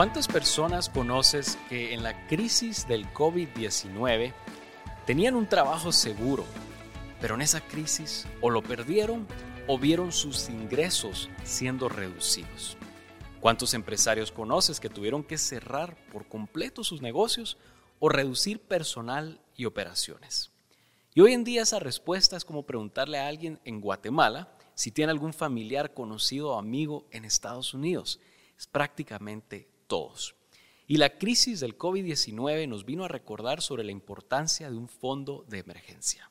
¿Cuántas personas conoces que en la crisis del COVID-19 tenían un trabajo seguro, pero en esa crisis o lo perdieron o vieron sus ingresos siendo reducidos? ¿Cuántos empresarios conoces que tuvieron que cerrar por completo sus negocios o reducir personal y operaciones? Y hoy en día esa respuesta es como preguntarle a alguien en Guatemala si tiene algún familiar conocido o amigo en Estados Unidos. Es prácticamente todos. Y la crisis del COVID-19 nos vino a recordar sobre la importancia de un fondo de emergencia,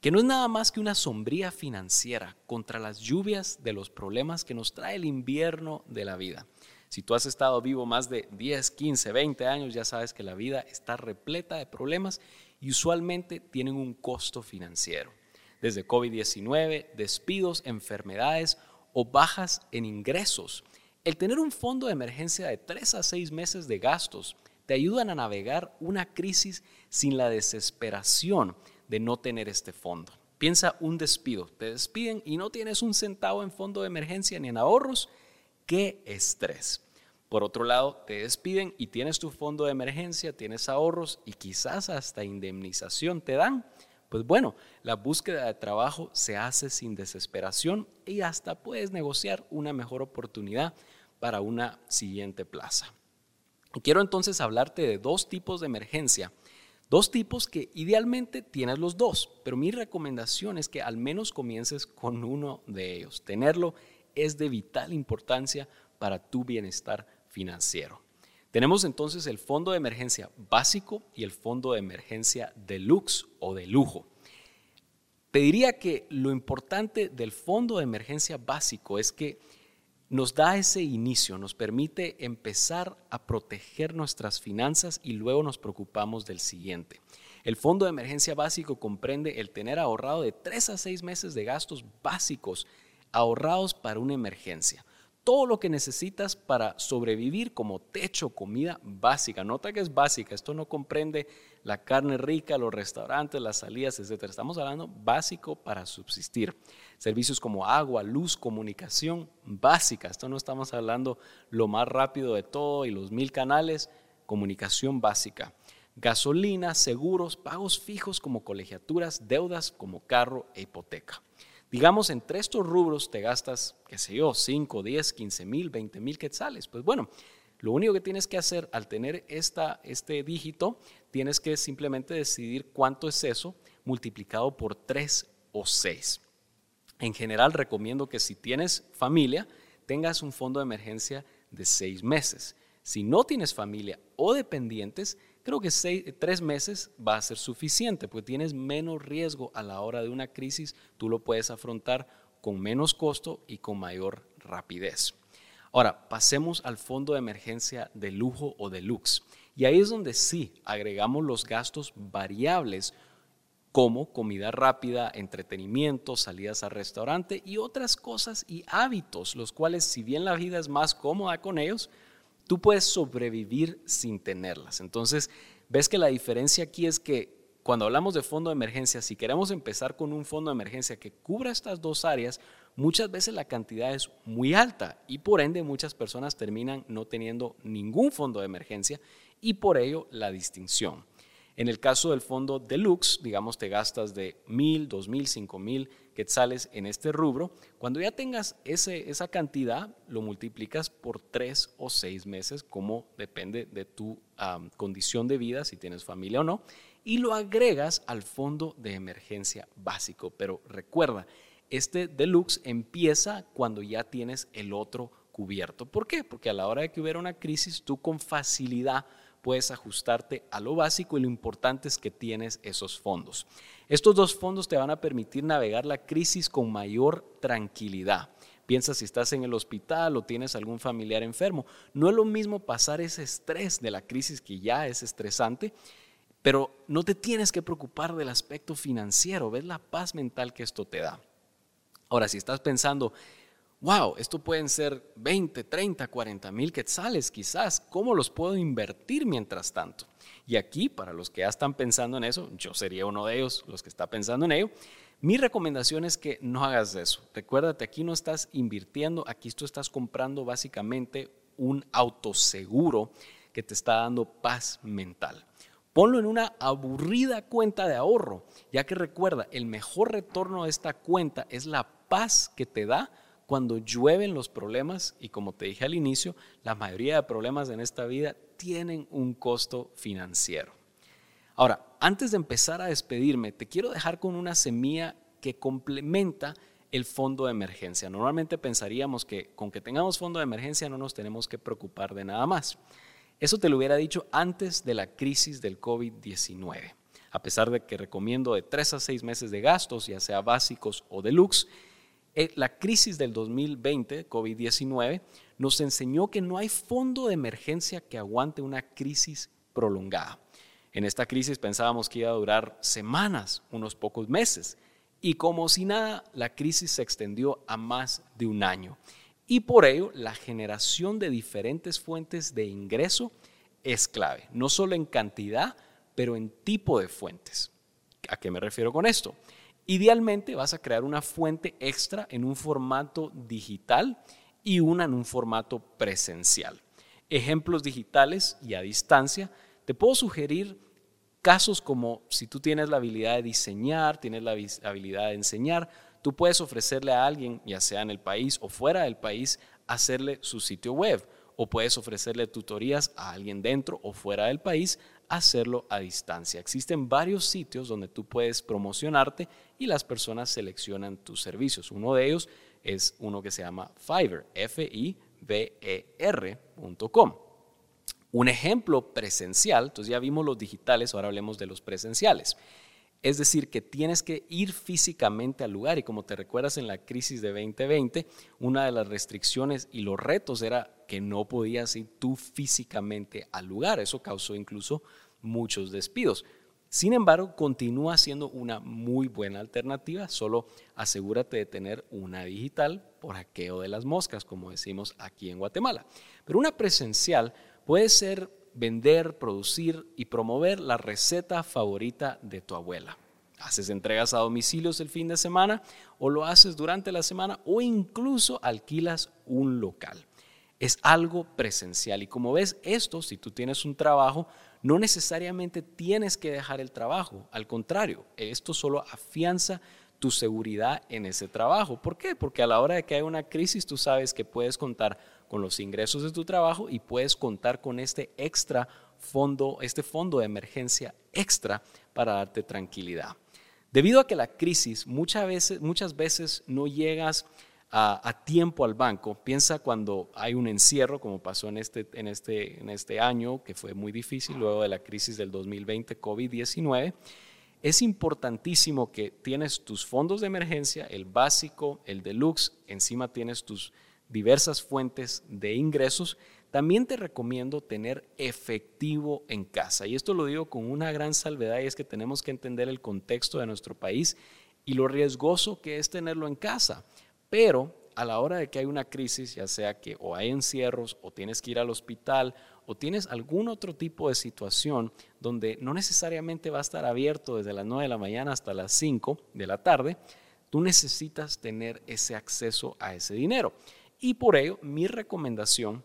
que no es nada más que una sombría financiera contra las lluvias de los problemas que nos trae el invierno de la vida. Si tú has estado vivo más de 10, 15, 20 años, ya sabes que la vida está repleta de problemas y usualmente tienen un costo financiero. Desde COVID-19, despidos, enfermedades o bajas en ingresos el tener un fondo de emergencia de 3 a 6 meses de gastos te ayudan a navegar una crisis sin la desesperación de no tener este fondo. Piensa un despido, te despiden y no tienes un centavo en fondo de emergencia ni en ahorros. ¡Qué estrés! Por otro lado, te despiden y tienes tu fondo de emergencia, tienes ahorros y quizás hasta indemnización te dan. Pues bueno, la búsqueda de trabajo se hace sin desesperación y hasta puedes negociar una mejor oportunidad para una siguiente plaza. quiero entonces hablarte de dos tipos de emergencia, dos tipos que idealmente tienes los dos, pero mi recomendación es que al menos comiences con uno de ellos. Tenerlo es de vital importancia para tu bienestar financiero. Tenemos entonces el fondo de emergencia básico y el fondo de emergencia deluxe o de lujo. Te diría que lo importante del fondo de emergencia básico es que nos da ese inicio, nos permite empezar a proteger nuestras finanzas y luego nos preocupamos del siguiente. El fondo de emergencia básico comprende el tener ahorrado de 3 a 6 meses de gastos básicos ahorrados para una emergencia todo lo que necesitas para sobrevivir como techo, comida básica. Nota que es básica, esto no comprende la carne rica, los restaurantes, las salidas, etc. Estamos hablando básico para subsistir. Servicios como agua, luz, comunicación básica. Esto no estamos hablando lo más rápido de todo y los mil canales, comunicación básica. Gasolina, seguros, pagos fijos como colegiaturas, deudas como carro e hipoteca. Digamos, entre estos rubros te gastas, qué sé yo, 5, 10, 15 mil, 20 mil quetzales. Pues bueno, lo único que tienes que hacer al tener esta, este dígito, tienes que simplemente decidir cuánto es eso multiplicado por 3 o 6. En general recomiendo que si tienes familia, tengas un fondo de emergencia de 6 meses. Si no tienes familia o dependientes, creo que tres meses va a ser suficiente, porque tienes menos riesgo a la hora de una crisis, tú lo puedes afrontar con menos costo y con mayor rapidez. Ahora, pasemos al fondo de emergencia de lujo o de lux. Y ahí es donde sí agregamos los gastos variables como comida rápida, entretenimiento, salidas al restaurante y otras cosas y hábitos, los cuales si bien la vida es más cómoda con ellos, tú puedes sobrevivir sin tenerlas. Entonces, ves que la diferencia aquí es que cuando hablamos de fondo de emergencia, si queremos empezar con un fondo de emergencia que cubra estas dos áreas, muchas veces la cantidad es muy alta y por ende muchas personas terminan no teniendo ningún fondo de emergencia y por ello la distinción. En el caso del fondo deluxe, digamos, te gastas de mil, dos mil, cinco mil quetzales en este rubro. Cuando ya tengas ese, esa cantidad, lo multiplicas por tres o seis meses, como depende de tu condición de vida, si tienes familia o no, y lo agregas al fondo de emergencia básico. Pero recuerda, este deluxe empieza cuando ya tienes el otro cubierto. ¿Por qué? Porque a la hora de que hubiera una crisis, tú con facilidad puedes ajustarte a lo básico y lo importante es que tienes esos fondos. Estos dos fondos te van a permitir navegar la crisis con mayor tranquilidad. Piensa si estás en el hospital o tienes algún familiar enfermo. No es lo mismo pasar ese estrés de la crisis que ya es estresante, pero no te tienes que preocupar del aspecto financiero. ¿Ves la paz mental que esto te da? Ahora, si estás pensando, wow, esto pueden ser 20, 30, 40 mil quetzales quizás, ¿cómo los puedo invertir mientras tanto? Y aquí, para los que ya están pensando en eso, yo sería uno de ellos, los que está pensando en ello, mi recomendación es que no hagas eso. Recuérdate, aquí no estás invirtiendo, aquí tú estás comprando básicamente un autoseguro que te está dando paz mental. Ponlo en una aburrida cuenta de ahorro, ya que recuerda, el mejor retorno de esta cuenta es la paz que te da cuando llueven los problemas y como te dije al inicio, la mayoría de problemas en esta vida tienen un costo financiero. Ahora, antes de empezar a despedirme, te quiero dejar con una semilla que complementa el fondo de emergencia. Normalmente pensaríamos que con que tengamos fondo de emergencia no nos tenemos que preocupar de nada más. Eso te lo hubiera dicho antes de la crisis del COVID-19. A pesar de que recomiendo de 3 a 6 meses de gastos, ya sea básicos o deluxe, la crisis del 2020, COVID-19, nos enseñó que no hay fondo de emergencia que aguante una crisis prolongada. En esta crisis pensábamos que iba a durar semanas, unos pocos meses, y como si nada, la crisis se extendió a más de un año. Y por ello, la generación de diferentes fuentes de ingreso es clave, no solo en cantidad, pero en tipo de fuentes. ¿A qué me refiero con esto? Idealmente vas a crear una fuente extra en un formato digital y una en un formato presencial. Ejemplos digitales y a distancia. Te puedo sugerir casos como si tú tienes la habilidad de diseñar, tienes la habilidad de enseñar, tú puedes ofrecerle a alguien, ya sea en el país o fuera del país, hacerle su sitio web. O puedes ofrecerle tutorías a alguien dentro o fuera del país, hacerlo a distancia. Existen varios sitios donde tú puedes promocionarte y las personas seleccionan tus servicios. Uno de ellos es uno que se llama Fiverr, F-I-V-E-R.com. Un ejemplo presencial, entonces ya vimos los digitales, ahora hablemos de los presenciales. Es decir, que tienes que ir físicamente al lugar y como te recuerdas en la crisis de 2020, una de las restricciones y los retos era que no podías ir tú físicamente al lugar. Eso causó incluso muchos despidos. Sin embargo, continúa siendo una muy buena alternativa, solo asegúrate de tener una digital por aquello de las moscas, como decimos aquí en Guatemala. Pero una presencial puede ser vender, producir y promover la receta favorita de tu abuela. Haces entregas a domicilios el fin de semana o lo haces durante la semana o incluso alquilas un local. Es algo presencial y como ves esto, si tú tienes un trabajo, no necesariamente tienes que dejar el trabajo, al contrario, esto solo afianza tu seguridad en ese trabajo. ¿Por qué? Porque a la hora de que hay una crisis tú sabes que puedes contar con los ingresos de tu trabajo y puedes contar con este extra fondo, este fondo de emergencia extra para darte tranquilidad. Debido a que la crisis muchas veces, muchas veces no llegas a, tiempo al banco. Piensa cuando hay un encierro, como pasó en este, en, este, en este año, que fue muy difícil luego de la crisis del 2020, COVID-19. Es importantísimo que tienes tus fondos de emergencia, el básico, el deluxe, encima tienes tus diversas fuentes de ingresos. También te recomiendo tener efectivo en casa. Y esto lo digo con una gran salvedad y es que tenemos que entender el contexto de nuestro país y lo riesgoso que es tenerlo en casa. Pero a la hora de que hay una crisis, ya sea que o hay encierros o tienes que ir al hospital o tienes algún otro tipo de situación donde no necesariamente va a estar abierto desde las 9 de la mañana hasta las 5 de la tarde, tú necesitas tener ese acceso a ese dinero. Y por ello, mi recomendación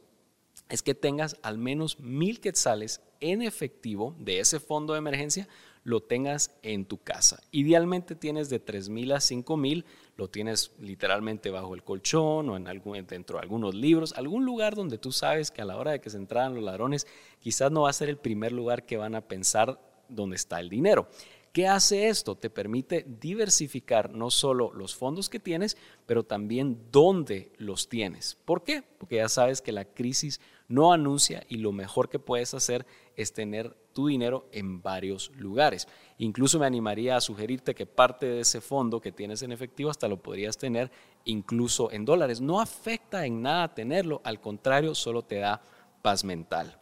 es que tengas al menos mil quetzales en efectivo de ese fondo de emergencia lo tengas en tu casa. Idealmente tienes de 3 mil a 5 mil, lo tienes literalmente bajo el colchón o en algún, dentro de algunos libros, algún lugar donde tú sabes que a la hora de que se entraran los ladrones, quizás no va a ser el primer lugar que van a pensar donde está el dinero. ¿Qué hace esto? Te permite diversificar no solo los fondos que tienes, pero también dónde los tienes. ¿Por qué? Porque ya sabes que la crisis no anuncia y lo mejor que puedes hacer es tener tu dinero en varios lugares. Incluso me animaría a sugerirte que parte de ese fondo que tienes en efectivo hasta lo podrías tener incluso en dólares. No afecta en nada tenerlo, al contrario, solo te da paz mental.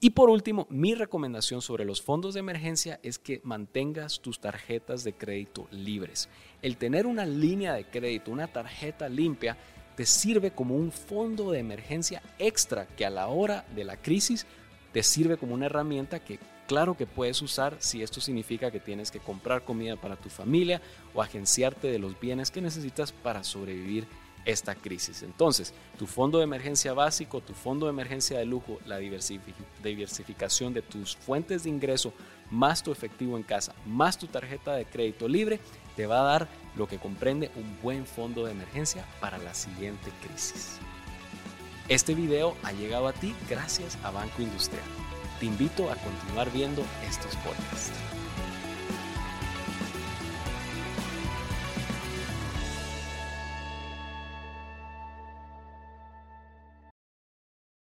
Y por último, mi recomendación sobre los fondos de emergencia es que mantengas tus tarjetas de crédito libres. El tener una línea de crédito, una tarjeta limpia, te sirve como un fondo de emergencia extra que a la hora de la crisis te sirve como una herramienta que claro que puedes usar si esto significa que tienes que comprar comida para tu familia o agenciarte de los bienes que necesitas para sobrevivir esta crisis. Entonces, tu fondo de emergencia básico, tu fondo de emergencia de lujo, la diversificación de tus fuentes de ingreso, más tu efectivo en casa, más tu tarjeta de crédito libre, te va a dar lo que comprende un buen fondo de emergencia para la siguiente crisis. Este video ha llegado a ti gracias a Banco Industrial. Te invito a continuar viendo estos podcasts.